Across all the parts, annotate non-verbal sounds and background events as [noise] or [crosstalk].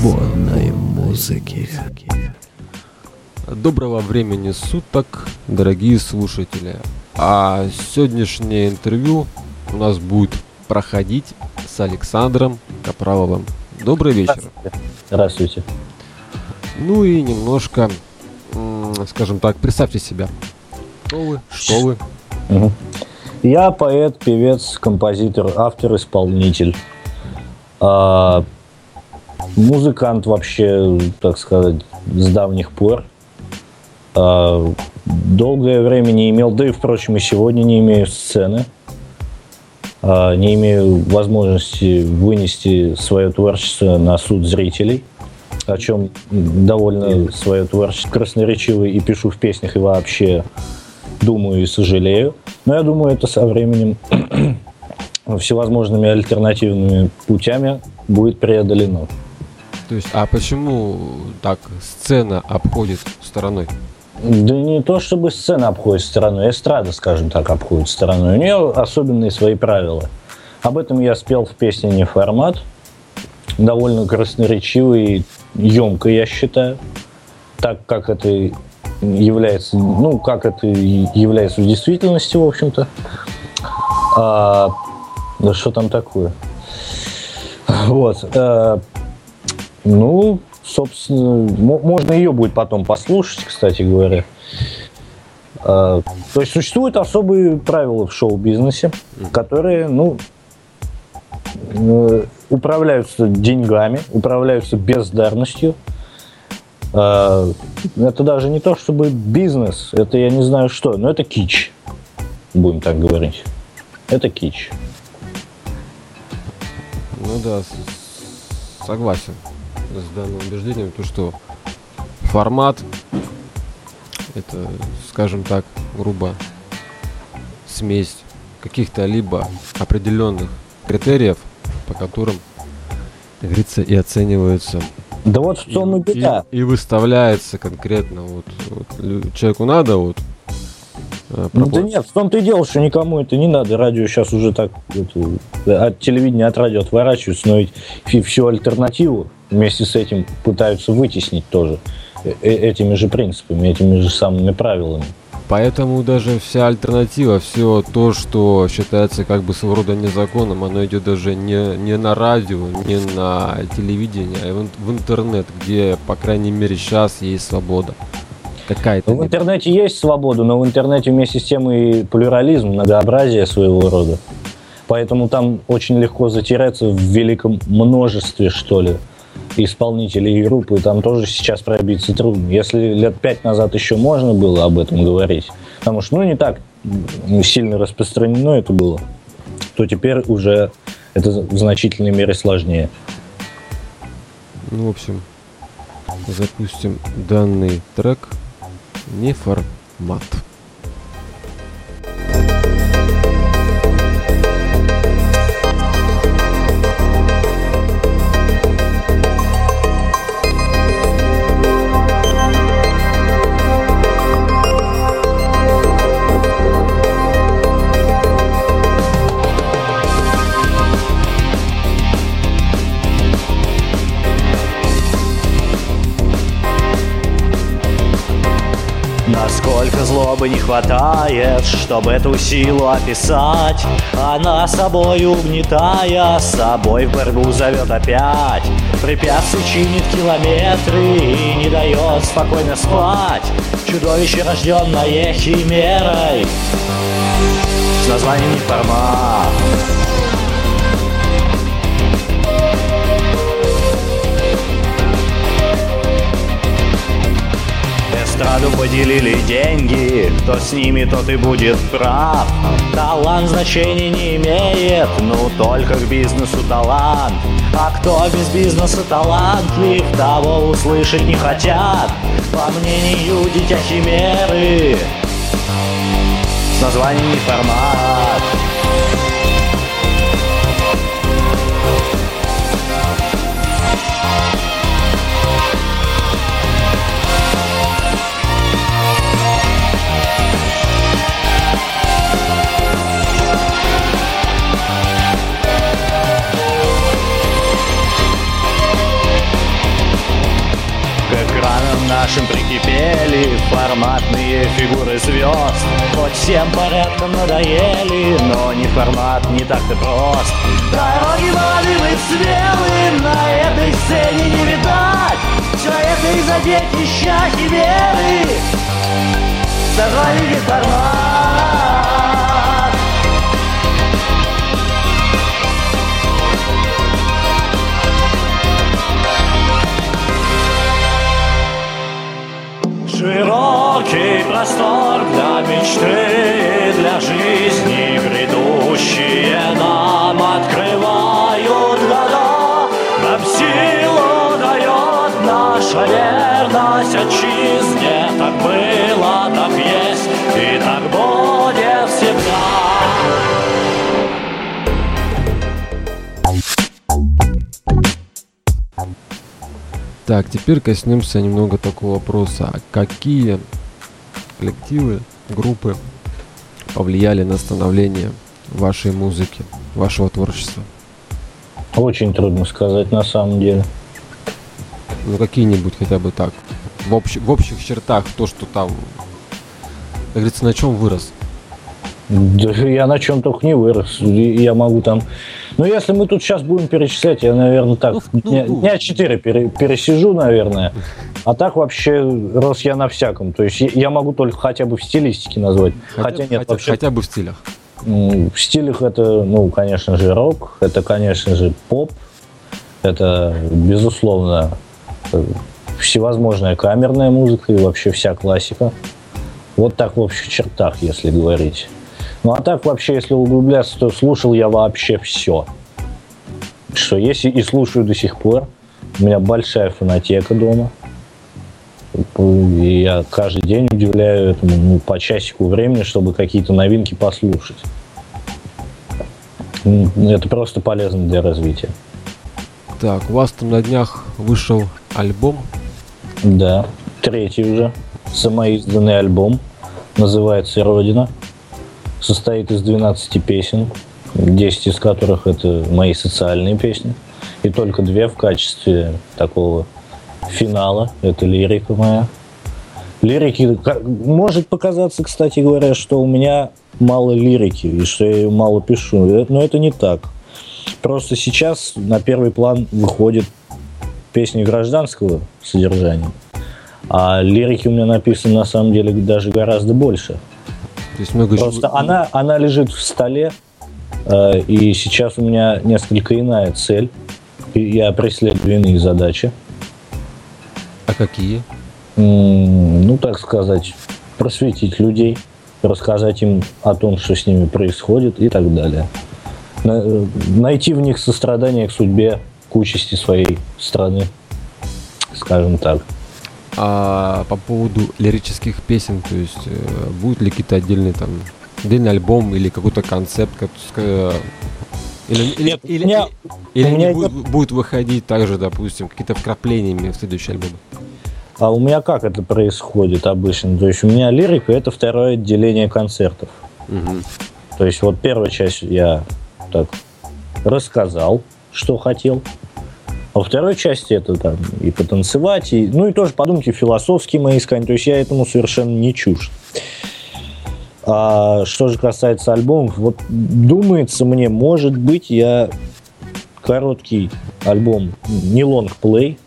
свободной музыки. Доброго времени суток, дорогие слушатели. А сегодняшнее интервью у нас будет проходить с Александром Капраловым. Добрый вечер. Здравствуйте. Ну и немножко, скажем так, представьте себя. Кто вы? Что вы? Угу. Я поэт, певец, композитор, автор, исполнитель. А, музыкант вообще, так сказать, с давних пор. А, долгое время не имел, да и, впрочем, и сегодня не имею сцены. А, не имею возможности вынести свое творчество на суд зрителей, о чем довольно свое творчество красноречиво и пишу в песнях, и вообще думаю и сожалею. Но я думаю, это со временем [clears throat] всевозможными альтернативными путями будет преодолено. То есть, а почему так сцена обходит стороной? Да не то, чтобы сцена обходит стороной, эстрада, скажем так, обходит стороной. У нее особенные свои правила. Об этом я спел в песне «Не формат». Довольно красноречивый и емко, я считаю. Так как это является, ну, как это является в действительности, в общем-то. А, да что там такое? Вот. А, ну, собственно, можно ее будет потом послушать, кстати говоря. А, то есть существуют особые правила в шоу-бизнесе, которые, ну, э, управляются деньгами, управляются бездарностью. А, это даже не то, чтобы бизнес, это я не знаю что, но это кич, будем так говорить. Это кич. Ну да, согласен с данным убеждением, то что формат это, скажем так, грубо смесь каких-то либо определенных критериев, по которым, как говорится, и оцениваются. Да вот в том и, и беда. И, и выставляется конкретно вот, вот человеку надо вот Э, ну, да нет, в том-то и дело, что никому это не надо. Радио сейчас уже так это, от телевидения, от радио отворачиваются, но ведь всю альтернативу вместе с этим пытаются вытеснить тоже э, э, этими же принципами, этими же самыми правилами. Поэтому даже вся альтернатива, все то, что считается как бы своего рода незаконным, оно идет даже не, не на радио, не на телевидение, а в, в интернет, где, по крайней мере, сейчас есть свобода какая-то. Ну, в интернете есть свобода, но в интернете вместе с тем и плюрализм, многообразие своего рода. Поэтому там очень легко затеряться в великом множестве, что ли, исполнителей группы. Там тоже сейчас пробиться трудно. Если лет пять назад еще можно было об этом говорить, потому что, ну, не так сильно распространено это было, то теперь уже это в значительной мере сложнее. Ну, в общем, запустим данный трек не формат. Злобы не хватает, чтобы эту силу описать. Она собой угнетая, с собой в борьбу зовет опять. Препятствий чинит километры и не дает спокойно спать. Чудовище, рожденное химерой. С названием неформат эстраду поделили деньги. Кто с ними, тот и будет прав. Талант значения не имеет, ну только к бизнесу талант. А кто без бизнеса талантлив, того услышать не хотят. По мнению дитя химеры С названием неформат нашим прикипели форматные фигуры звезд. Хоть всем порядком надоели, но не формат не так-то прост. Дороги молодым и смелым на этой сцене не видать. Все это из-за детища химеры Созвали формат Так, теперь коснемся немного такого вопроса. А какие коллективы, группы повлияли на становление вашей музыки, вашего творчества? Очень трудно сказать на самом деле. Ну, какие-нибудь хотя бы так. В, общ- в общих чертах то, что там, как говорится, на чем вырос. Да я на чем только не вырос. Я могу там... Ну, если мы тут сейчас будем перечислять, я, наверное, так Ну, дня, ну. дня 4 пере- пересижу, наверное. А так вообще рос я на всяком. То есть я- могу только хотя бы в стилистике назвать. Хотя, нет, хотя, вообще хотя бы в стилях. в стилях это, ну, конечно же, рок, это, конечно же, поп, это, безусловно, э, всевозможная камерная музыка и вообще вся классика. Вот так в общих чертах, если говорить. Ну а так вообще, если углубляться, то слушал я вообще все. Что есть и- слушаю до сих пор. У меня большая фонотека дома. И я каждый день удивляю этому ну, по часику времени, чтобы какие-то новинки послушать. Это просто полезно для развития. Так, у вас там на днях вышел альбом. Да, третий уже самоизданный альбом. Называется «Родина». Состоит из 12 песен, 10 из которых это мои социальные песни. И только две в качестве такого финала. Это лирика моя. Лирики... Может показаться, кстати говоря, что у меня мало лирики, и что я ее мало пишу. Э, Но это не так. Просто сейчас на первый план выходят песни гражданского содержания. А лирики у меня написано на самом деле даже гораздо больше. То есть много Просто жив- она, она лежит в столе, э, и сейчас у меня несколько иная цель. Я преследую иные задачи. А какие? М, Ну, так сказать, просветить людей, рассказать им о том, что с ними происходит и так далее. На- э, Найти в них сострадание к судьбе, к участи своей страны, скажем так. А по поводу лирических песен, то есть э, будут ли какие-то отдельные там отдельный альбом или какой-то концепт, как, ска- или, Нет, или, меня- или меня будут, будут выходить также, допустим, какие-то вкраплениями в следующий альбом. А у меня как это происходит обычно? То есть у меня лирика это второе отделение концертов. Мгм. То есть вот первая часть я так рассказал, что хотел. Во второй части это там и потанцевать, и, ну и тоже подумки философские мои искания. То есть я этому совершенно не чужд. А что же касается альбомов, вот думается мне, может быть, я короткий альбом, не лонгплей,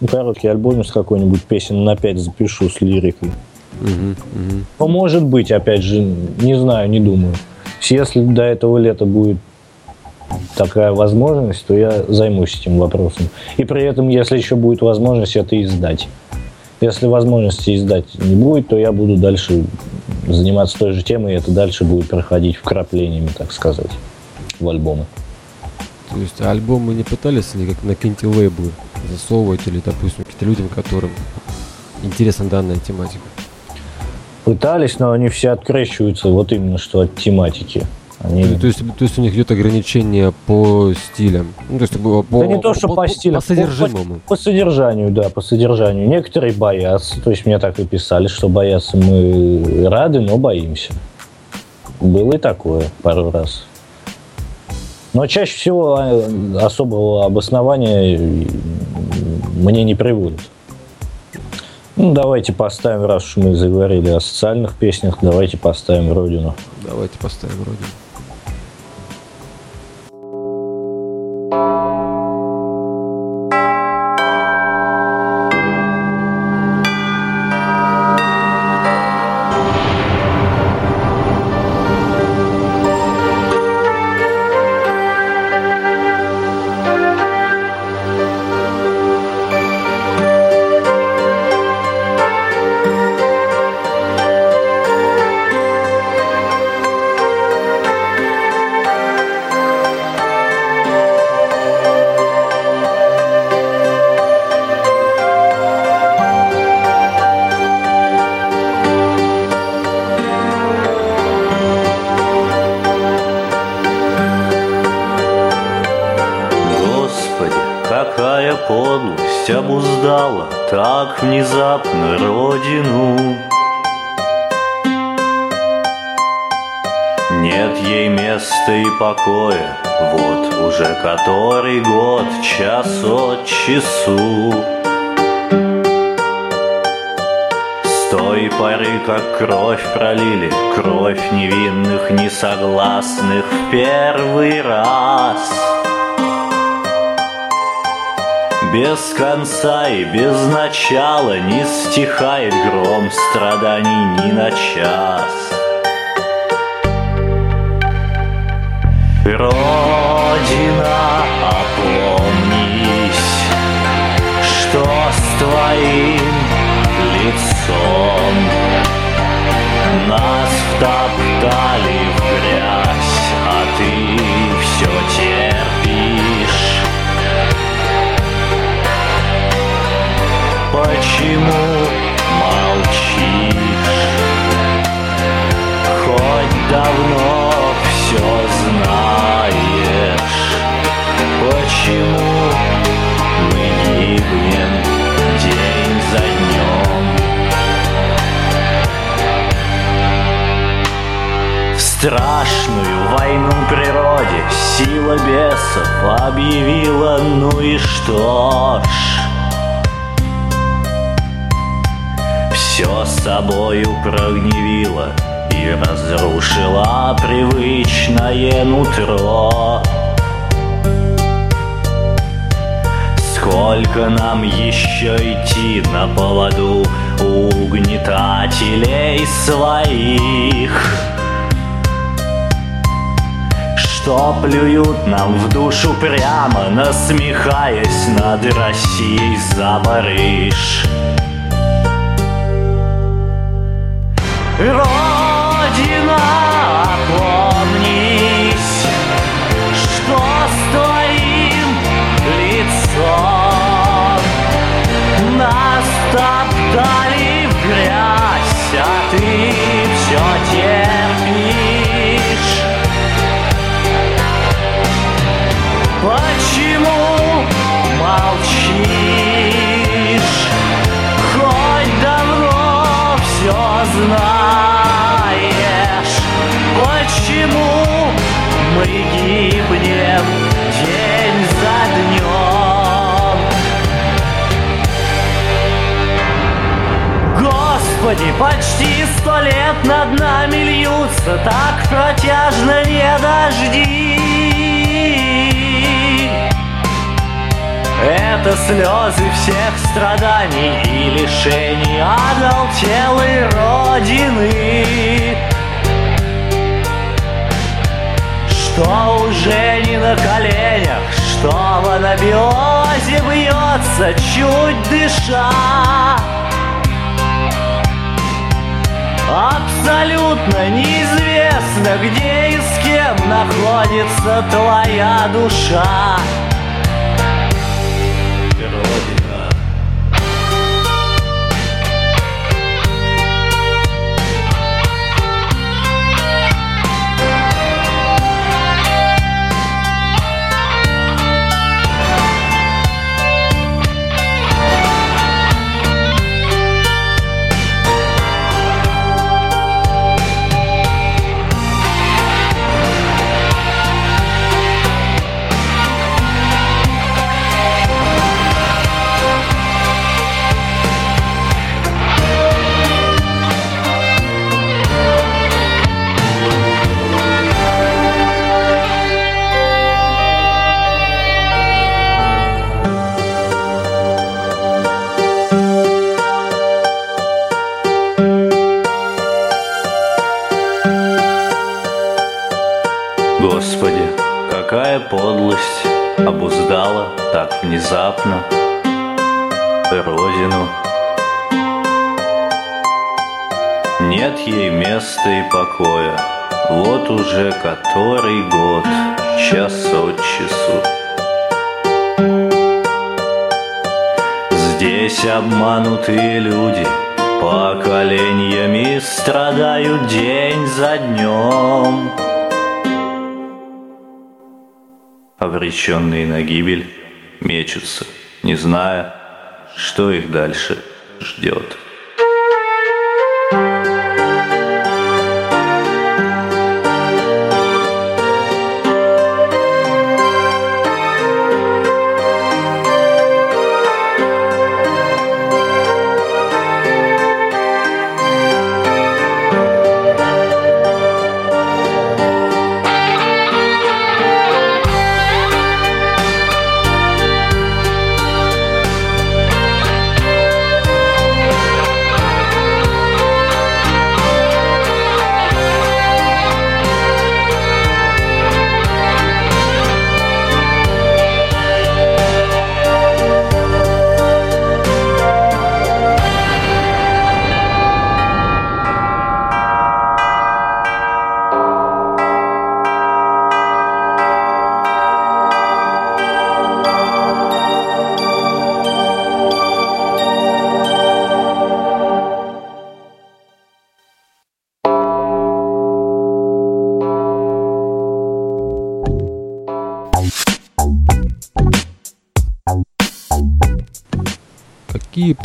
ну, короткий альбом с какой-нибудь песен на 5 запишу с лирикой. Мгм, мгм. Ну, может быть, опять же, не знаю, не думаю. Если до этого лета будет такая возможность, то я займусь этим вопросом. И при этом, если еще будет возможность, это издать. Если возможности издать не будет, то я буду дальше заниматься той же темой, и это дальше будет проходить вкраплениями, так сказать, в альбомы. То есть альбомы не пытались ли как на какие-нибудь лейблы засовывать или, допустим, каким-то людям, которым интересна данная тематика? Пытались, но они все открещиваются вот именно что от тематики. Они... То есть, то есть у них идет ограничение по стилям. Ну, то есть по, по, Да не то, что по, стилю, по содержимому. По, по содержанию, да, по содержанию. Некоторые боятся, то есть мне так и писали, что боятся мы рады, но боимся. Было и такое пару раз. Но чаще всего а, особого обоснования мне не приводят. Ну, давайте поставим, раз уж мы заговорили о социальных песнях, давайте поставим «Родину». Давайте поставим «Родину». Нет ей места и покоя, вот уже который год, час от часу. С той поры, как кровь пролили, кровь невинных, несогласных в первый раз — без конца и без начала Не стихает гром страданий ни на час Родина, опомнись, что с твоим лицом? Нас втоптали в грязь, а ты все терпишь. Почему молчишь? Хоть давно все знаешь, почему мы гибнем день за днем? В страшную войну природе сила бесов объявила, ну и что ж? все собою прогневила И разрушила привычное нутро Сколько нам еще идти на поводу угнетателей своих? Что плюют нам в душу прямо, насмехаясь над Россией за барыш Родина, Господи, почти сто лет над нами льются так протяжно не дожди. Это слезы всех страданий и лишений оголтелой родины Что уже не на коленях, что в анабиозе бьется, чуть дыша Абсолютно неизвестно, где и с кем находится твоя душа Обреченные на гибель мечутся, не зная, что их дальше ждет.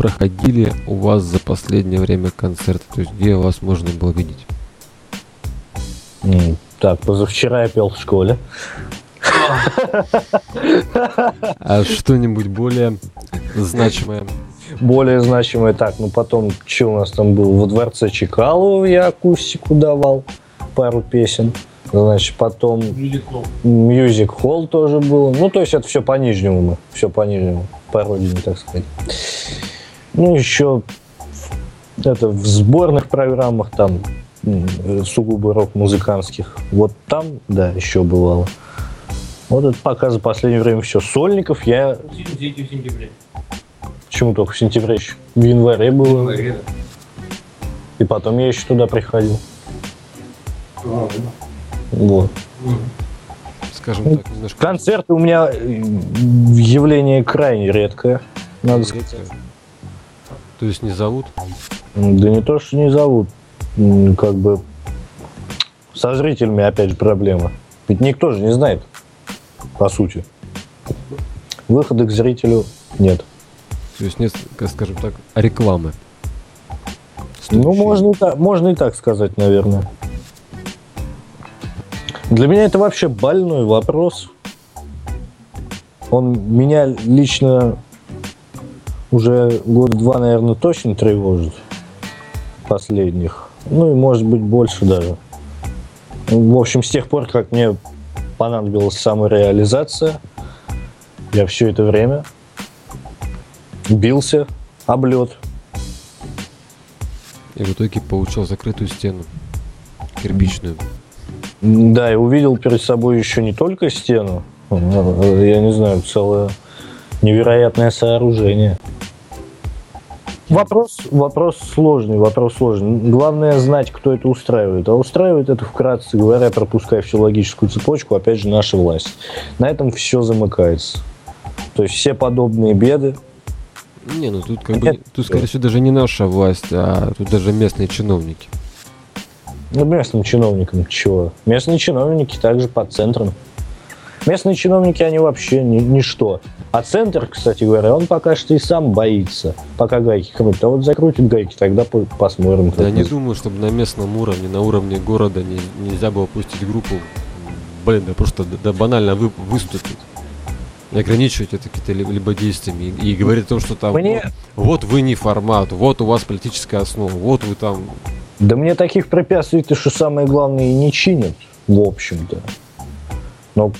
Проходили у вас за последнее время концерты? То есть где вас можно было видеть? Так, позавчера я пел в школе. А что-нибудь более значимое? Более значимое так, ну потом, что у нас там было? Во дворце Чкалова я акустику давал, пару песен. Значит, потом Music Hall тоже было. Ну, то есть это все по Нижнему мы, все по Нижнему, по родине, так сказать. Ну, еще это в сборных программах там э, сугубо рок-музыкантских. Вот там, да, еще бывало. Вот это пока за последнее время все. Сольников я... Почему только в сентябре еще? В январе было. И потом я еще туда приходил. Вот. Скажем так, немножко Концерты у меня э, явление крайне редкое, надо сказать. То есть не зовут? Да не то, что не зовут. Как бы со зрителями опять же проблема. Ведь никто же не знает, по сути. Выхода к зрителю нет. То есть нет, скажем так, рекламы. Ну, Стоящей. можно и, так, можно и так сказать, наверное. Для меня это вообще больной вопрос. Он меня лично уже года два, наверное, точно тревожит. Последних. Ну и может быть больше даже. В общем, с тех пор, как мне понадобилась самореализация, я все это время бился об лед. И в итоге получил закрытую стену. Кирпичную. Да, и увидел перед собой еще не только стену, а, я не знаю, целое невероятное сооружение. Вопрос, вопрос сложный, вопрос сложный. Главное знать, кто это устраивает. А устраивает это, вкратце говоря, пропуская всю логическую цепочку, опять же, наша власть. На этом все замыкается. То есть все подобные беды, Не, ну тут как бы, тут скорее всего даже не наша власть, а тут даже местные чиновники. Ну, местным чиновникам чего? Местные чиновники также под центром. Местные чиновники, они вообще ни, ничто. А центр, кстати говоря, он пока что и сам боится. Пока гайки крутят. А вот закрутит гайки, тогда по- посмотрим. Я не думаю, чтобы на местном уровне, на уровне города не- нельзя было пустить группу, блин, да просто да, банально вы, выступить. И ограничивать это какие-то ли- либо действиями. И, и говорить о том, что там Мне- вот, вот вы не формат, вот у вас политическая основа, вот вы там. Да мне таких препятствий-то, что самое главное, и не чинят, в общем-то. Но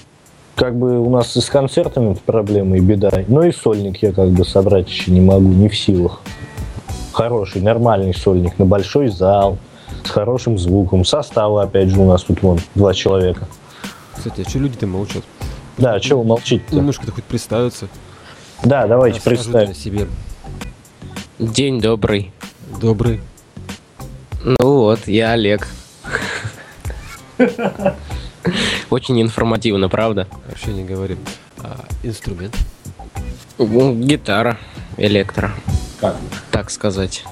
как бы у нас и с концертами проблемы и беда. Но и сольник я как бы собрать еще не могу, не в силах. Хороший, нормальный сольник на большой зал, с хорошим звуком. Составы, опять же, у нас тут вон два человека. Кстати, а что люди-то молчат? Да, чего молчить-то? Немножко-то хоть представиться. Да, давайте представим. себе. День добрый. Добрый. Ну вот, я Олег. [laughs] [laughs] Очень информативно, правда? Вообще не говорим. А, инструмент. Ну, Гитара, электро, Как? так сказать.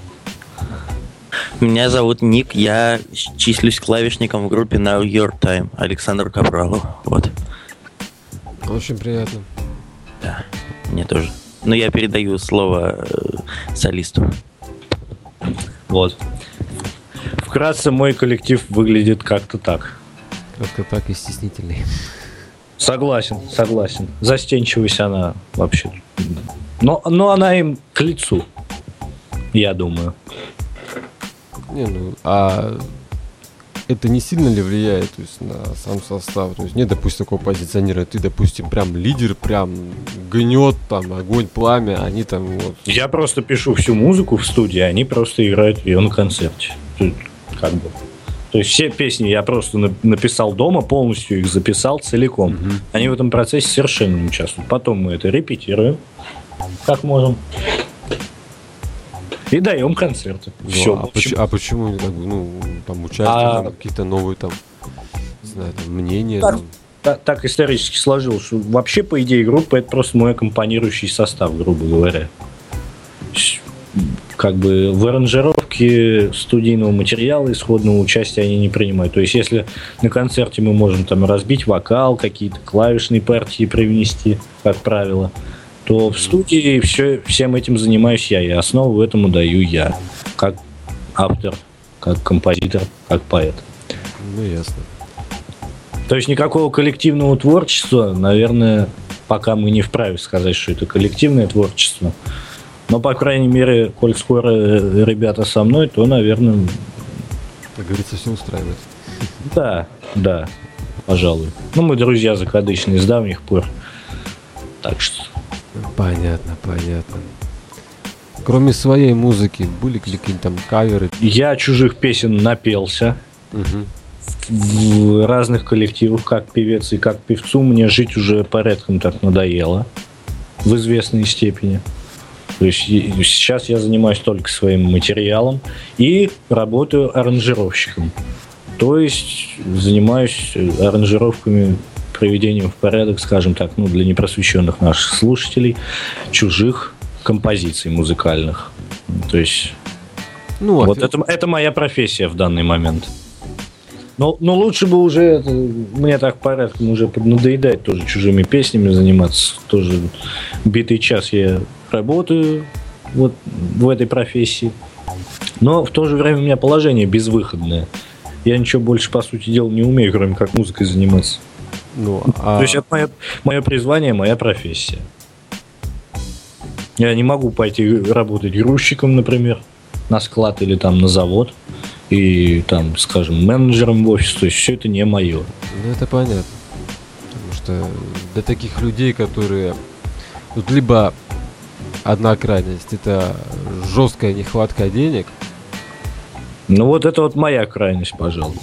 Меня зовут Ник, я числюсь клавишником в группе Now Your Time, Александр Капралов. Вот, Очень приятно. мне тоже. Но я передаю слово э, солисту. Вот. Вкратце мой коллектив выглядит как-то так. Как-то так и стеснительный. Согласен, согласен. Застенчивость она вообще. Но, но она им к лицу, я думаю. Не, ну, а это не сильно ли влияет то есть, на сам состав? То есть нет, допустим, такого позиционера. Ты, допустим, прям лидер, прям гнет там огонь, пламя, они там вот. Я просто пишу всю музыку в студии, они просто играют ее на концерте. Тут как бы. То есть все песни я просто на- написал дома, полностью их записал целиком. Они в этом процессе совершенно не участвуют. Потом мы это репетируем, как можем. И даем концерты. Ну, Все. а, поч- а почему не бы, ну, там участие, А- там, какие-то новые там, не знаю, там, мнения. Так. там. так, так исторически сложилось, вообще, по идее, группа это просто мой аккомпанирующий состав, грубо говоря. Как бы в аранжировке студийного материала исходного участия они не принимают. То есть, если на концерте мы можем там разбить вокал, какие-то клавишные партии привнести, как правило, то в студии все, всем этим занимаюсь я, и основу этому даю я, как автор, как композитор, как поэт. Ну, ясно. То есть никакого коллективного творчества, наверное, пока мы не вправе сказать, что это коллективное творчество. Но, по крайней мере, коль скоро э, ребята со мной, то, наверное, Как говорится, все устраивает. да, да, пожалуй. Ну, мы друзья закадычные с давних пор. Так что... Понятно, понятно. Кроме своей музыки, были ли какие-нибудь там каверы? Я чужих песен напелся Мгм. в разных коллективах, как певец и как певцу. Мне жить уже порядком так надоело в известной степени. То есть сейчас я занимаюсь только своим материалом и работаю аранжировщиком. То есть занимаюсь э, аранжировками, приведением в порядок, скажем так, ну, для непросвещенных наших слушателей, чужих композиций музыкальных. То есть Ну, вот а- это, это моя профессия в данный момент. Но, но лучше бы уже, это, мне так порядком уже надоедать тоже чужими песнями заниматься. Тоже битый час я работаю вот в этой профессии. Но в то же время у меня положение безвыходное. Я ничего больше, по сути дела, не умею, кроме как музыкой заниматься. ну, а- То есть это мое, мое призвание, моя профессия. Я не могу пойти работать грузчиком, например, на склад или там на завод и там, скажем, менеджером в офис. То есть все это не мое. Ну, это понятно. Потому что для таких людей, которые... Тут либо одна крайность, это жесткая нехватка денег, Ну вот это вот моя крайность, пожалуй.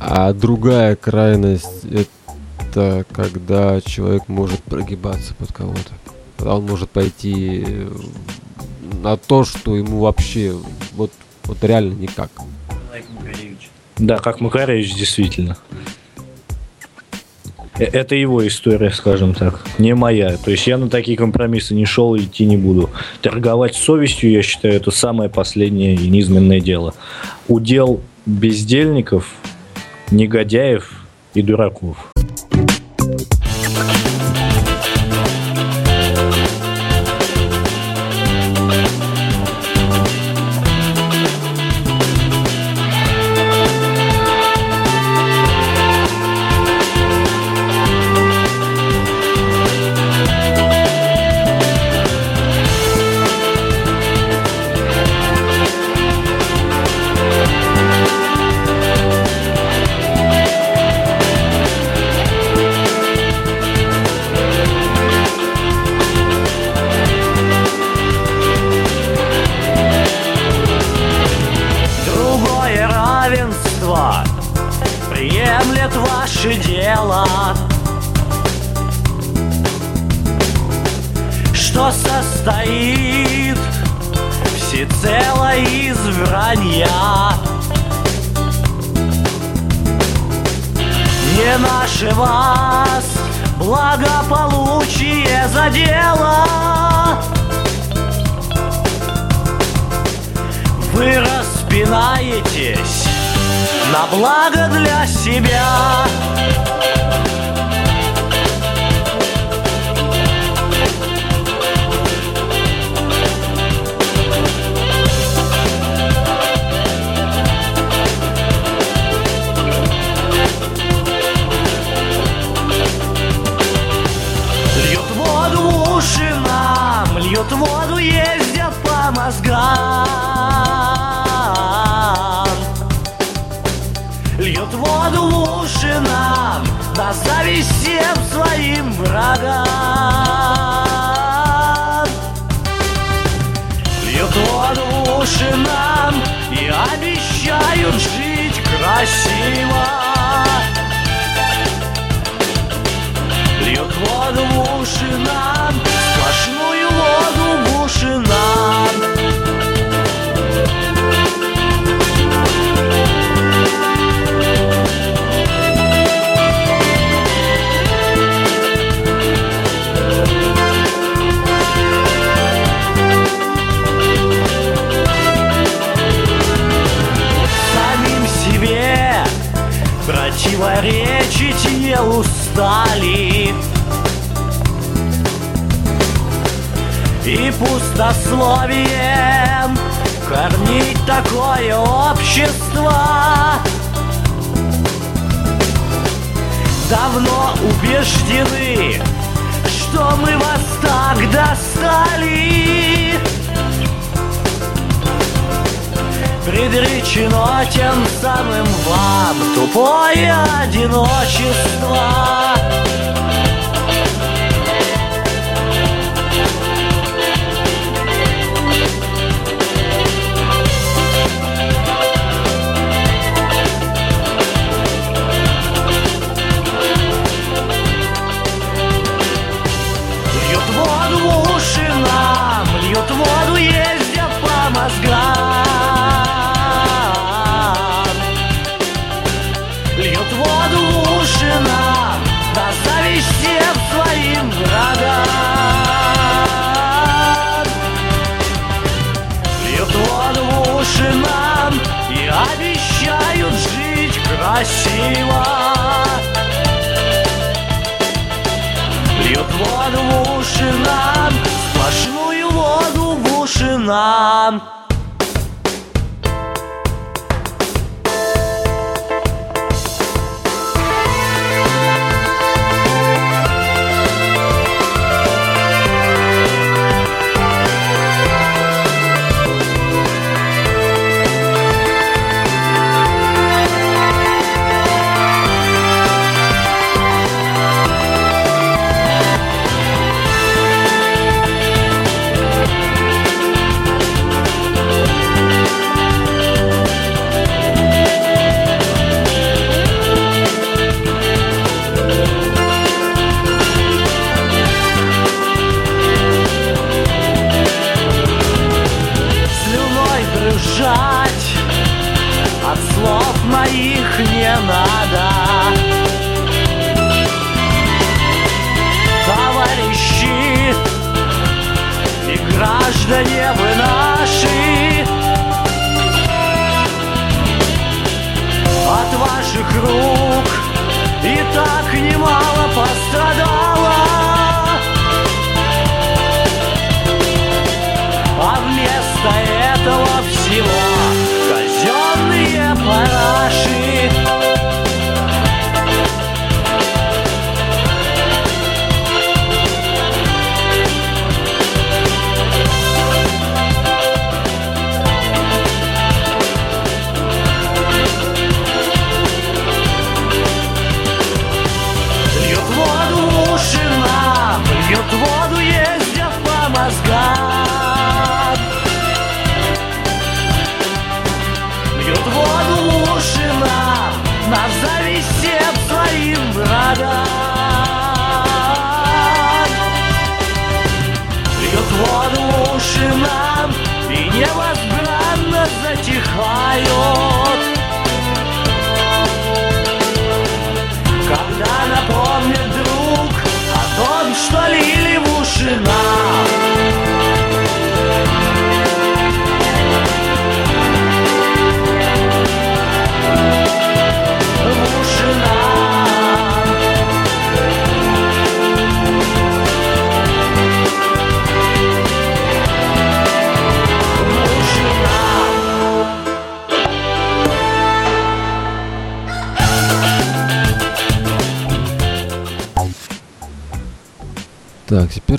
а другая крайность это когда человек может прогибаться под кого-то. Когда он может пойти на то, что ему вообще вот, вот реально никак. Да, как Макаревич, действительно. Э, Это его история, скажем так, не моя. То есть я на такие компромиссы не шел и идти не буду. Торговать совестью, я считаю, это самое последнее и низменное дело. Удел бездельников, негодяев и дураков.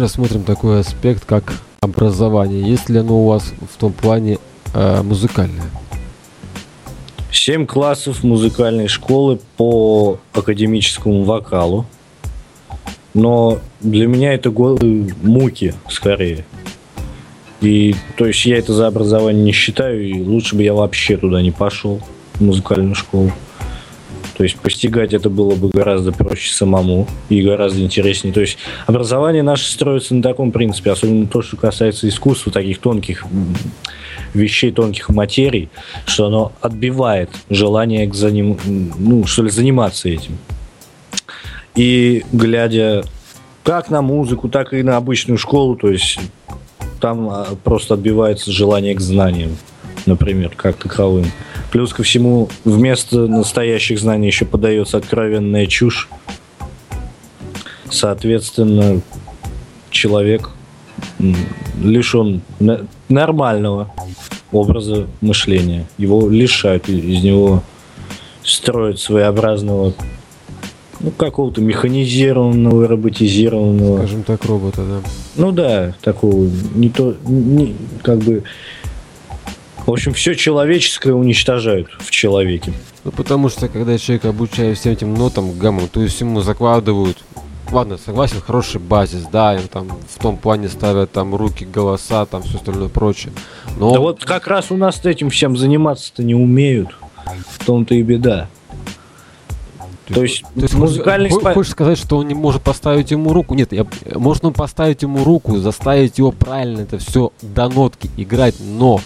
Рассмотрим такой аспект, как образование. Есть ли оно у вас в том плане э, музыкальное? Семь классов музыкальной школы по академическому вокалу. Но для меня это годы муки, скорее. И, то есть, я это за образование не считаю, и лучше бы я вообще туда не пошел, в музыкальную школу. То есть, постигать это было бы гораздо проще самому и гораздо интереснее. То есть, образование наше строится на таком принципе, особенно то, что касается искусства, таких тонких вещей, тонких материй, что оно отбивает желание к заним... ну, что ли, заниматься этим. И глядя как на музыку, так и на обычную школу, то есть там а, просто отбивается желание к знаниям, например, как таковым. Плюс ко всему, вместо настоящих знаний еще подается откровенная чушь. Соответственно, человек лишен нормального образа мышления. Его лишают, из него строят своеобразного ну, какого-то механизированного, роботизированного. Скажем так, робота, да. Ну да, такого не то, не, как бы. В общем, все человеческое уничтожают в человеке. Ну, потому что, когда человек обучает всем этим нотам, гаммам, то есть ему закладывают, ладно, согласен, хороший базис, да, им там в том плане ставят там руки, голоса, там все остальное прочее. Но Да вот как раз у нас этим всем заниматься-то не умеют. В том-то и беда. То есть, То есть музыкальный хо- спа- Хочешь сказать, что он не может поставить ему руку? Нет, я, может он поставить ему руку, заставить его правильно это все до нотки играть, но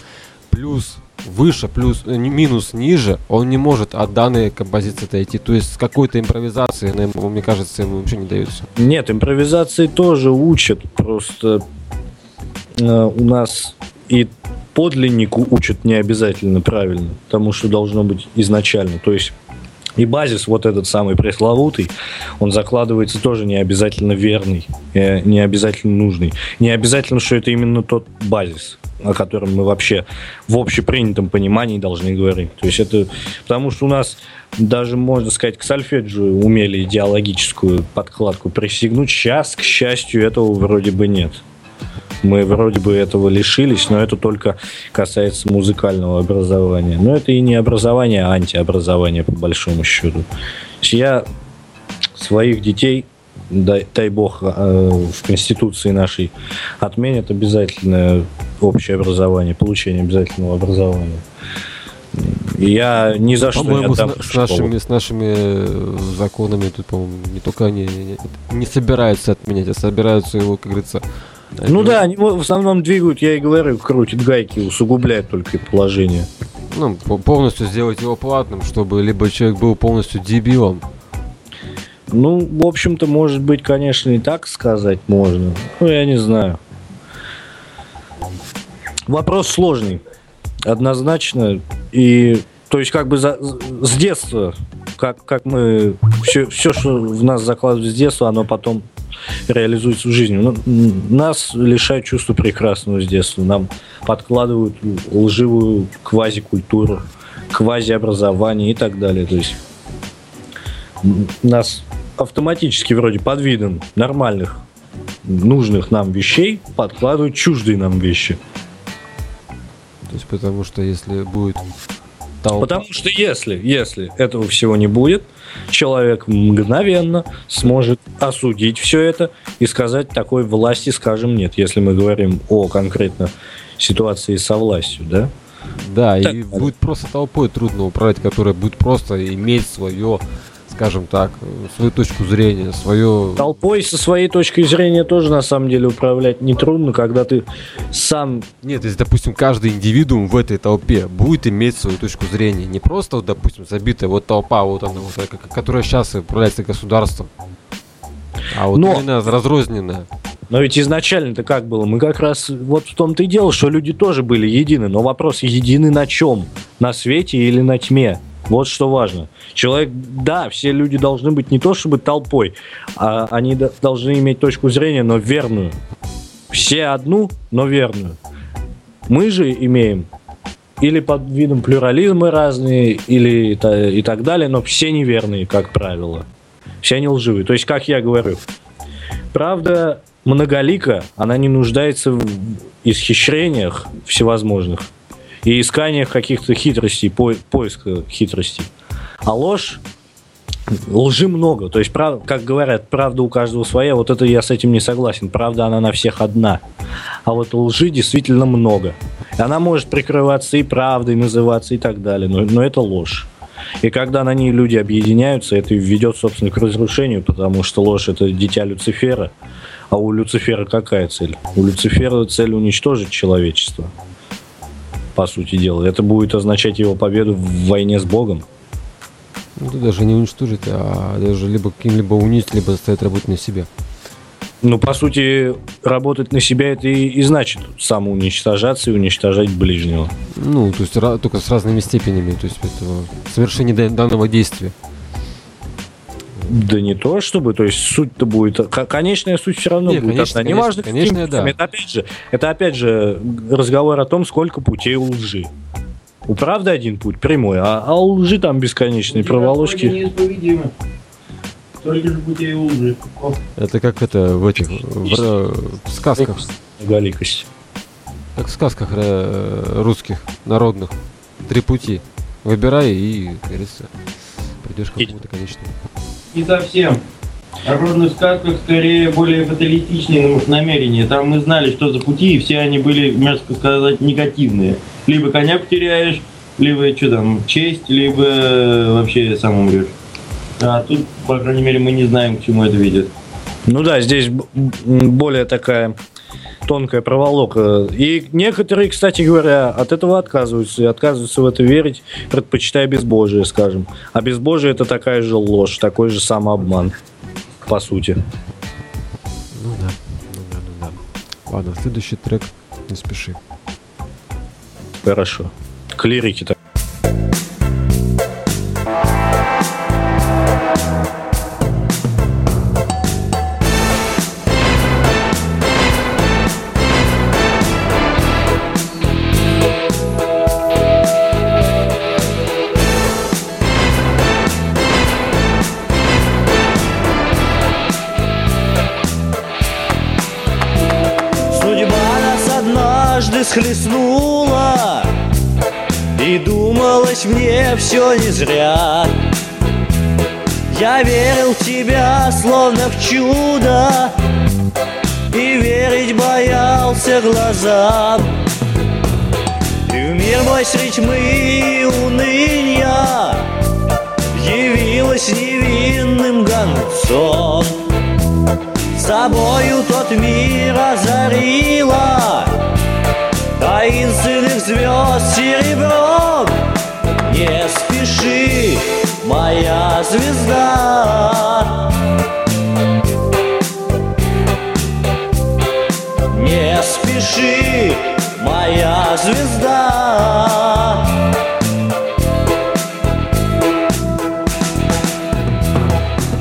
плюс выше, плюс э, минус ниже, он не может от данной композиции отойти. То есть с какой-то ему, мне кажется, ему вообще не дается. Нет, импровизации тоже учат. Просто э, у нас и подлиннику учат не обязательно правильно, тому, что должно быть изначально. То есть и базис вот этот самый пресловутый, он закладывается тоже не обязательно верный, э, не обязательно нужный. Не обязательно, что это именно тот базис, о котором мы вообще в общепринятом понимании должны говорить. То есть это потому что у нас даже, можно сказать, к сольфеджио умели идеологическую подкладку присягнуть. Сейчас, к счастью, этого вроде бы нет. Мы вроде бы этого лишились, но это только касается музыкального образования. Но это и не образование, а антиобразование, по большому счету. Я своих детей, дай, дай бог, э, в Конституции нашей отменят обязательное общее образование, получение обязательного образования. Я ни за что не с, отдам с нашими, с нашими э, законами тут, по-моему, не только они не, не собираются отменять, а собираются его, как говорится... Ну да, они в основном двигают, я и говорю, крутят гайки, усугубляют только положение. Ну, по- полностью сделать его платным, чтобы либо человек был полностью дебилом, Ну, в общем-то, может быть, конечно, и так сказать можно. Ну, я не знаю. Вопрос сложный. Однозначно. И, то есть, как бы за- с детства, как, как мы... Все, все, что в нас закладывают с детства, оно потом реализуется в жизни. Ну, нас лишают чувства прекрасного с детства. Нам подкладывают лживую квазикультуру, квазиобразование и так далее. То есть нас автоматически вроде под видом нормальных, нужных нам вещей подкладывают чуждые нам вещи. то есть потому что если будет толпа... Потому что если, если этого всего не будет, человек мгновенно сможет осудить все это и сказать такой власти, скажем, нет, если мы говорим о конкретно ситуации со властью, да? Да, и Так. будет просто толпой трудно управлять, которая будет просто иметь свое, скажем так, свою точку зрения, свое... Толпой со своей точки зрения тоже на самом деле управлять нетрудно, когда ты сам... Нет, если, допустим, каждый индивидуум в этой толпе будет иметь свою точку зрения, не просто, вот, допустим, забитая вот толпа, вот она, вот, которая сейчас управляется государством, а вот Но- именно разрозненная. Но ведь изначально-то как было? Мы как раз вот в том-то и дело, что люди тоже были едины. Но вопрос, едины на чем? На свете или на тьме? Вот что важно. Человек, да, все люди должны быть не то чтобы толпой, а они должны иметь точку зрения, но верную. Все одну, но верную. Мы же имеем или под видом плюрализма разные, или и так далее, но все неверные, как правило. Все они лживые. То есть, как я говорю, правда многолика, она не нуждается в исхищрениях всевозможных и исканиях каких-то хитростей, по- поиска хитростей. А ложь лжи много. То есть, прав- как говорят, правда у каждого своя. Вот это я с этим не согласен. Правда, она на всех одна. А вот лжи действительно много. Она может прикрываться и правдой называться и так далее. Но, но это ложь. И когда на ней люди объединяются, это ведет, собственно, к разрушению, потому что ложь это дитя Люцифера. А у Люцифера какая цель? У Люцифера цель уничтожить человечество. По сути дела. Это будет означать его победу в войне с Богом. Ну, даже не уничтожить, а даже либо каким-либо унизить, либо заставить работать на себя. Ну, по сути, работать на себя это и, и значит самоуничтожаться и уничтожать ближнего. Ну, то есть только с разными степенями, то есть этого совершения дан- данного действия. Да не то чтобы, то есть суть-то будет, конечная суть все равно Не, будет конечно, одна. конечно, Неважно, конечно, да. Это опять же, это опять же разговор о том, сколько путей у лжи. У правды один путь прямой, а, а у лжи там бесконечные проволочки. неисповедимы. Только же путей лжи. О, Это как это в этих в, в сказках, Галикость. как в сказках э, русских народных. Три пути. Выбирай и, как говорится, придешь к какому-то конечному. Не совсем. Народных сказках скорее более фаталистичные намерения. Там мы знали, что за пути, и все они были, мягко сказать, негативные. Либо коня потеряешь, либо что там, честь, либо э, вообще сам умрешь. А тут, по крайней мере, мы не знаем, к чему это ведет. Ну да, здесь более такая тонкая проволока. И некоторые, кстати говоря, от этого отказываются. И отказываются в это верить, предпочитая безбожие, скажем. А безбожие это такая же ложь, такой же самообман, по сути. Ну да, ну да, ну да. Ладно, следующий трек, не спеши. Хорошо. Клирики-то. Судьба глазам И в мир мой средь тьмы и уныния Явилась невинным гонцом. Собою тот мир озарила Таинственных звезд серебром. Не спеши, моя звезда спеши, моя звезда.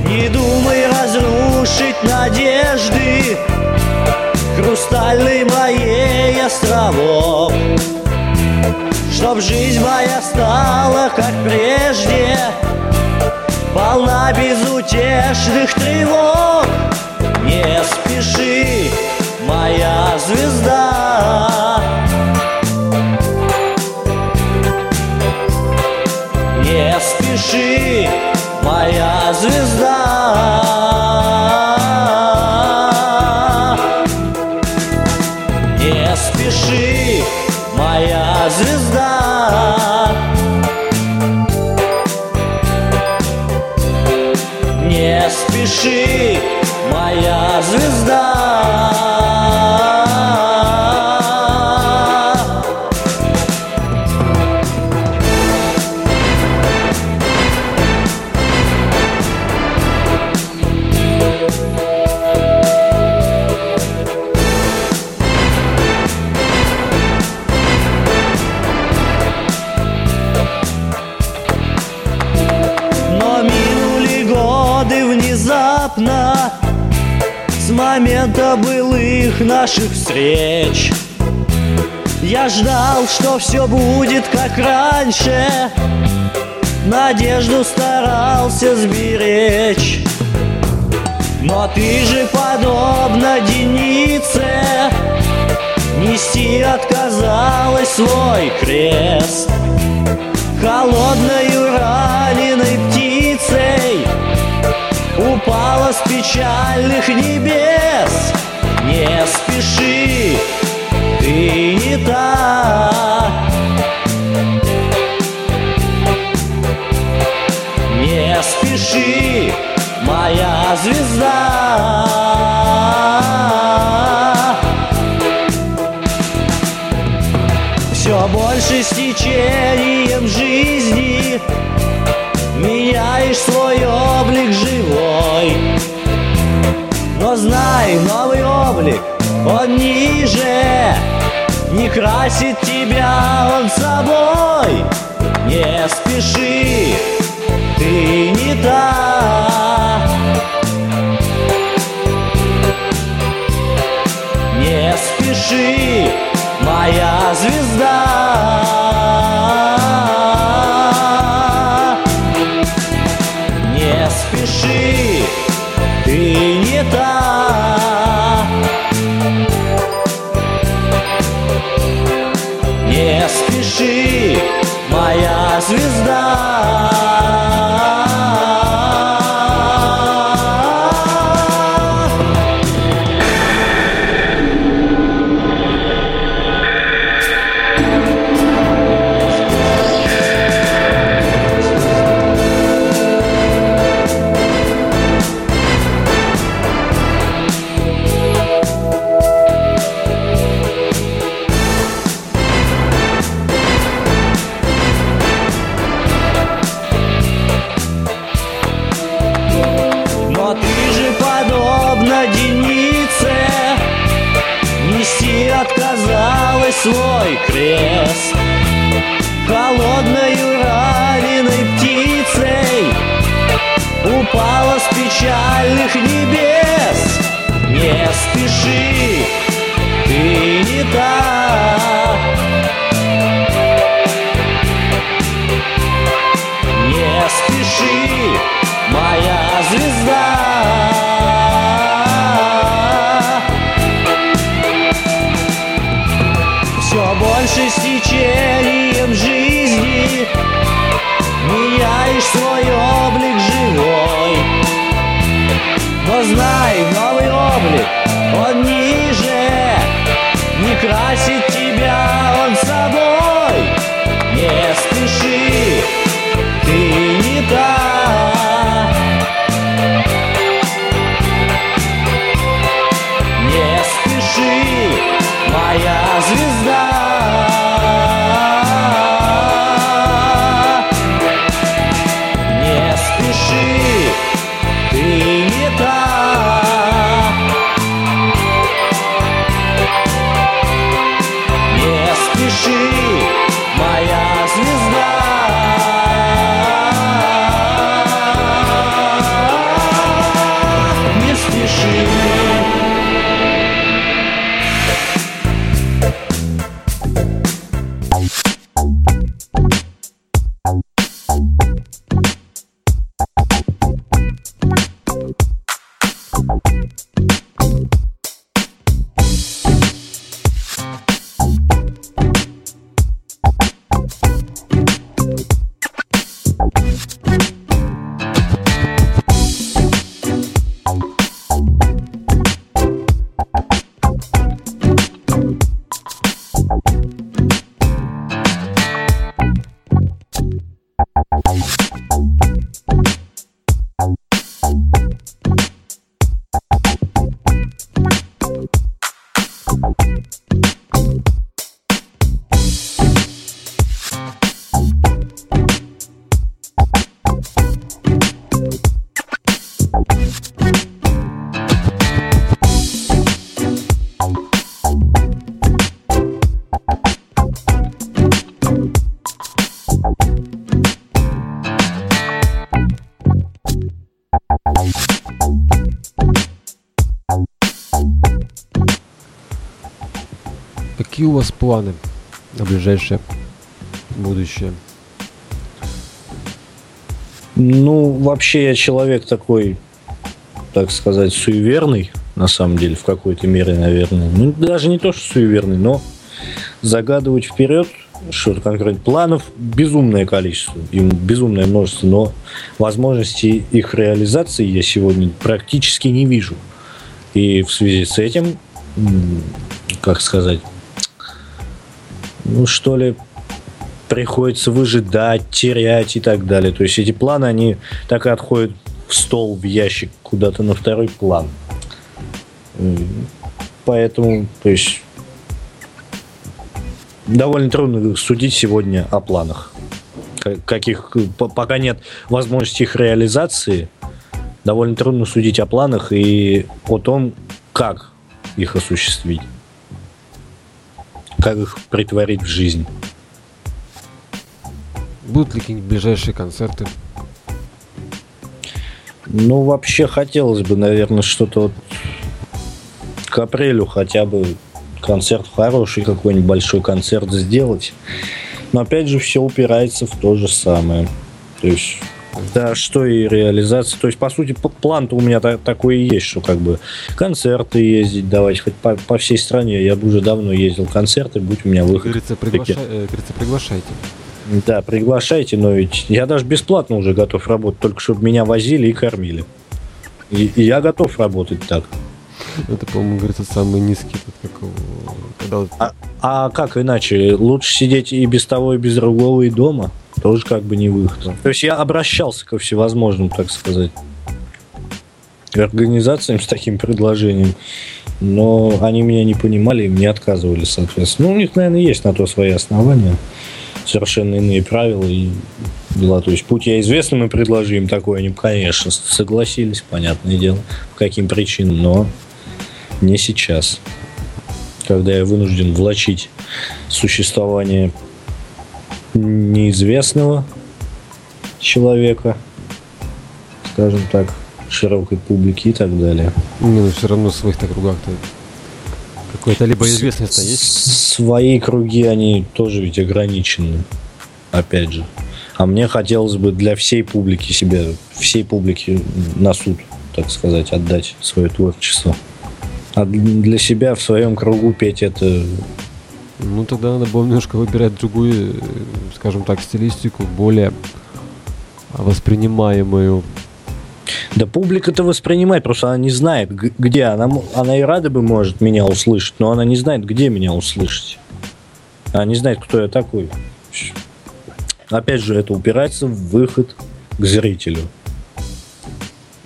Не думай разрушить надежды Хрустальный моей островок Чтоб жизнь моя стала, как прежде Полна безутешных тревог. Не спеши, моя звезда. Не спеши, моя звезда. Не спеши, моя звезда. Не спеши, моя звезда. Внезапно С момента былых наших встреч. Я ждал, что все будет как раньше. Надежду старался сберечь. Но ты же подобно Денице Нести отказалась свой крест. Холодною раненой птицей Упала с печальных небес. Не спеши, ты не та. Не спеши, моя звезда. Все больше с течением жизни Меняешь свой облик живой. Но знай, новый облик, он ниже. Не красит тебя он собой. Не спеши, ты не та. Не спеши, моя звезда планы на ближайшее будущее? Ну, вообще я человек такой, так сказать, суеверный, на самом деле, в какой-то мере, наверное. Ну, даже не то, что суеверный, но загадывать вперед что-то конкретно. Планов безумное количество, им безумное множество, но возможности их реализации я сегодня практически не вижу. И в связи с этим, как сказать, ну что ли, приходится выжидать, терять и так далее. То есть эти планы, они так и отходят в стол, в ящик, куда-то на второй план. Поэтому, то есть, довольно трудно судить сегодня о планах. Ка- Каких, пока нет возможности их реализации, довольно трудно судить о планах и о том, как их осуществить. Как их притворить в жизнь. Будут ли какие-нибудь ближайшие концерты? Ну, вообще хотелось бы, наверное, что-то вот к апрелю хотя бы концерт хороший, какой-нибудь большой концерт сделать. Но опять же, все упирается в то же самое. То есть, да, что и реализация. То есть, по сути, план-то у меня та- такой и есть, что как бы концерты ездить, давать хоть по, по всей стране. Я бы уже давно ездил концерты, будь у меня выход. говорится, приглаша- э, говорится, приглашайте. Да, приглашайте, но ведь я даже бесплатно уже готов работать, только чтобы меня возили и кормили. И, и я готов работать так. Это, по-моему, говорится, самый низкий, как, когда А, а как иначе? Лучше сидеть и без того, и без другого, и дома. Тоже как бы не выход. То есть я обращался ко всевозможным, так сказать, организациям с таким предложением. Но они меня не понимали и мне отказывали, соответственно. Ну, у них, наверное, есть на то свои основания. Совершенно иные правила и дела. То есть, путь я известным и предложу им такое, они, конечно, согласились, понятное дело, по каким причинам, но не сейчас когда я вынужден влачить существование неизвестного человека, скажем так, широкой публики и так далее. Не, ну все равно в своих-то кругах-то какая-то либо известность-то есть. Свои круги, они тоже ведь ограничены, опять же. А мне хотелось бы для всей публики себя, всей публики на суд, так сказать, отдать свое творчество. А для себя в своем кругу петь это Ну тогда надо было немножко выбирать другую, э, скажем так, стилистику, более воспринимаемую. Да публика-то воспринимает, просто она не знает, где. Она, она и рада бы, может, меня услышать, но она не знает, где меня услышать. Она не знает, кто я такой. Опять же, это упирается в выход к зрителю.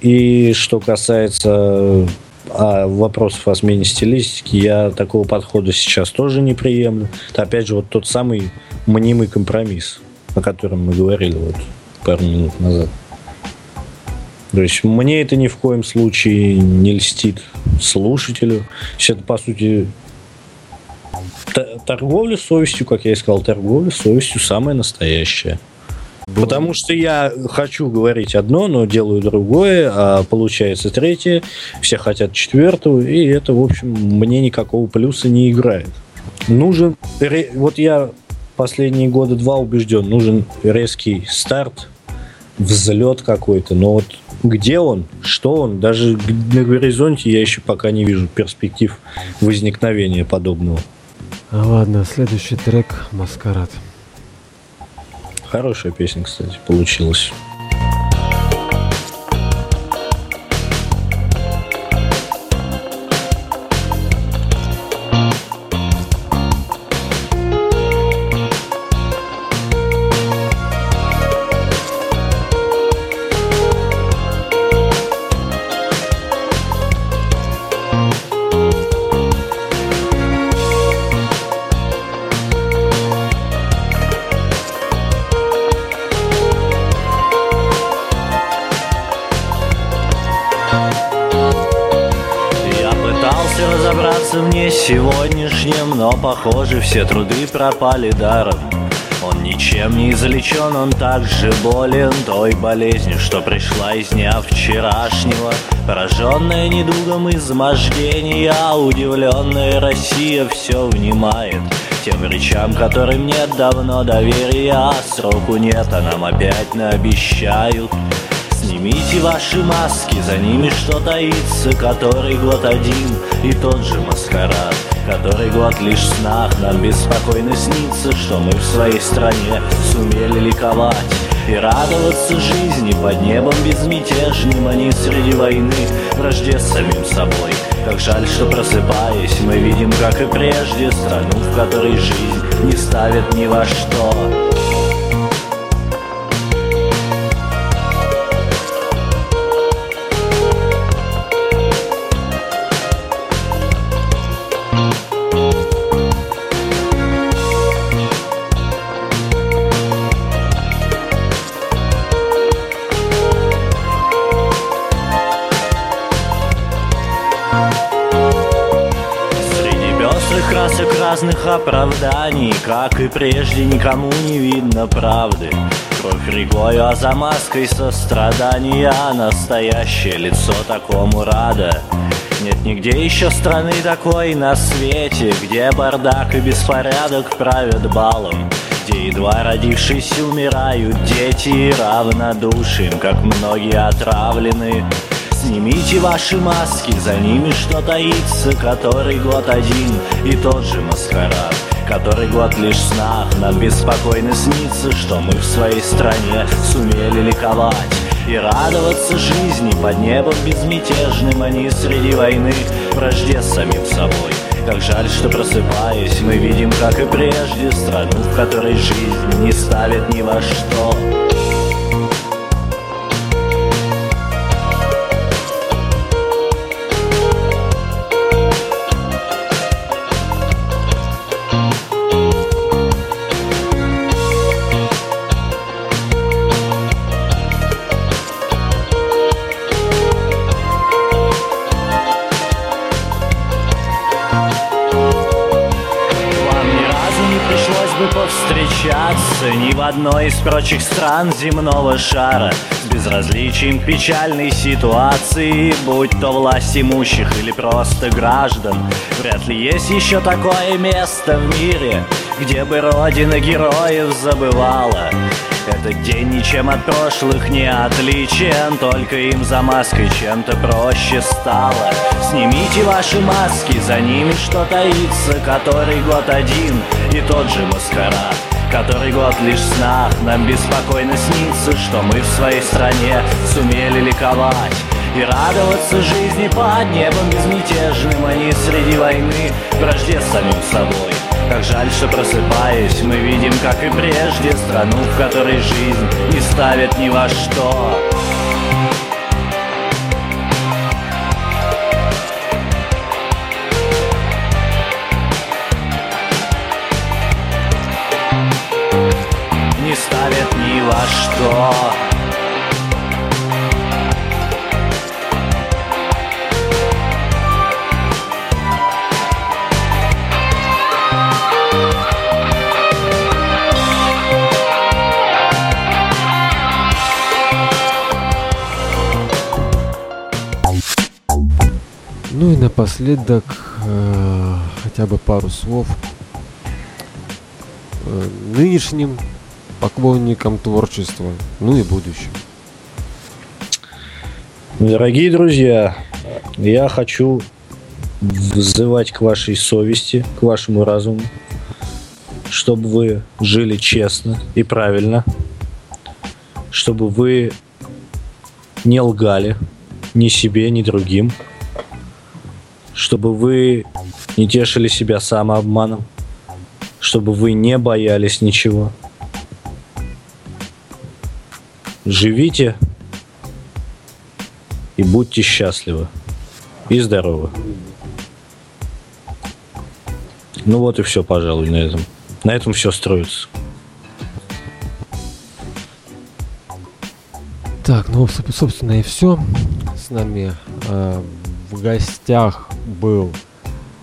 И что касается а, вопросов о смене стилистики, я такого подхода сейчас тоже не приемлю. Это опять же вот тот самый мнимый компромисс, о котором мы говорили вот пару минут назад. То есть мне это ни в коем случае не льстит слушателю. То есть это, по сути, торговля совестью, как я и сказал, торговля совестью самая настоящая. Потому что я хочу говорить одно, но делаю другое, а получается третье, все хотят четвертого, и это, в общем, мне никакого плюса не играет. Нужен, вот я последние года два убежден, нужен резкий старт, взлет какой-то, но вот где он, что он, даже на горизонте я еще пока не вижу перспектив возникновения подобного. А, ладно, следующий трек «Маскарад». Хорошая песня, кстати, получилась. Похоже, все труды пропали даром. Он ничем не излечен, он также болен той болезнью, что пришла из дня вчерашнего. Пораженная недугом измождения, удивленная Россия все внимает тем речам, которым нет давно доверия, а сроку нет, а нам опять наобещают. Снимите ваши маски, за ними что таится Который год один и тот же маскарад Который год лишь в снах нам беспокойно снится Что мы в своей стране сумели ликовать и радоваться жизни под небом безмятежным, а не среди войны, вражде с самим собой. Как жаль, что просыпаясь, мы видим, как и прежде, страну, в которой жизнь не ставит ни во что. Оправданий Как и прежде никому не видно правды. Кровь рекою, а за маской сострадания Настоящее лицо такому рада Нет нигде еще страны такой на свете Где бардак и беспорядок правят балом. Где едва родившиеся умирают дети равнодушием, как многие отравлены Снимите ваши маски, за ними что таится Который год один и тот же маскарад Который год лишь снах нам беспокойно снится Что мы в своей стране сумели ликовать и радоваться жизни под небом безмятежным, а не среди войны вражде с самим собой. Как жаль, что просыпаясь, мы видим, как и прежде, страну, в которой жизнь не ставит ни во что. Одной из прочих стран земного шара. С безразличием печальной ситуации Будь то власть имущих или просто граждан Вряд ли есть еще такое место в мире Где бы родина героев забывала. Этот день ничем от прошлых не отличен Только им за маской чем-то проще стало. Снимите ваши маски, за ними что таится Который год один и тот же маскарад Который год лишь в снах нам беспокойно снится Что мы в своей стране сумели ликовать и радоваться жизни под небом безмятежным, не среди войны, вражде с самим собой. Как жаль, что просыпаясь, мы видим, как и прежде, страну, в которой жизнь не ставит ни во что. Во что. Ну и напоследок э, хотя бы пару слов э, нынешним поклонникам творчества, ну и будущим. Дорогие друзья, я хочу взывать к вашей совести, к вашему разуму, чтобы вы жили честно и правильно, чтобы вы не лгали ни себе, ни другим, чтобы вы не тешили себя самообманом, чтобы вы не боялись ничего – живите и будьте счастливы и здоровы. Ну вот и все, пожалуй, на этом. На этом все строится. Так, ну, собственно, и все. С нами э, в гостях был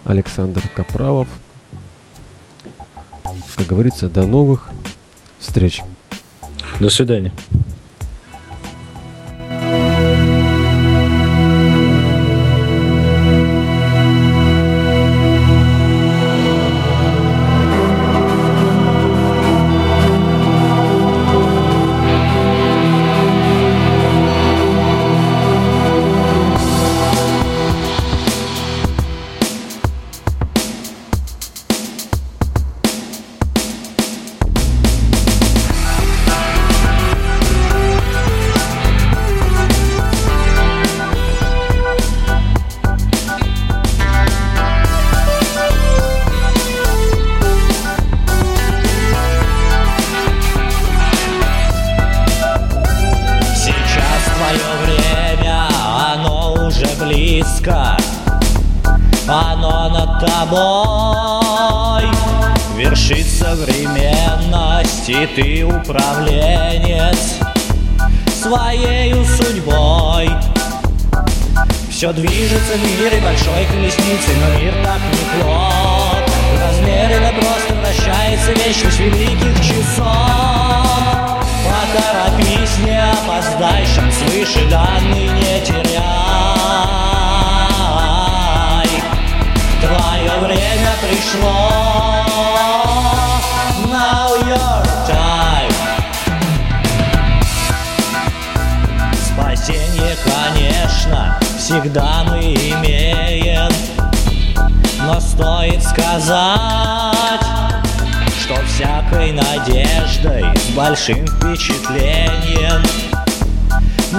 Александр Капралов. Как говорится, до новых встреч. До свидания.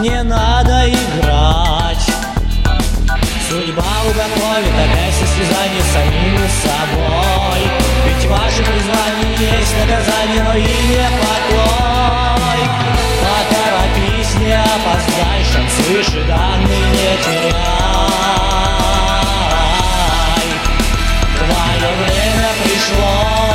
не надо играть. Судьба угомовит опять состязание с самим собой. Ведь ваше призвание есть наказание, но и не покой. Поторопись, не опоздай, шансы же данные не теряй. Твое время пришло.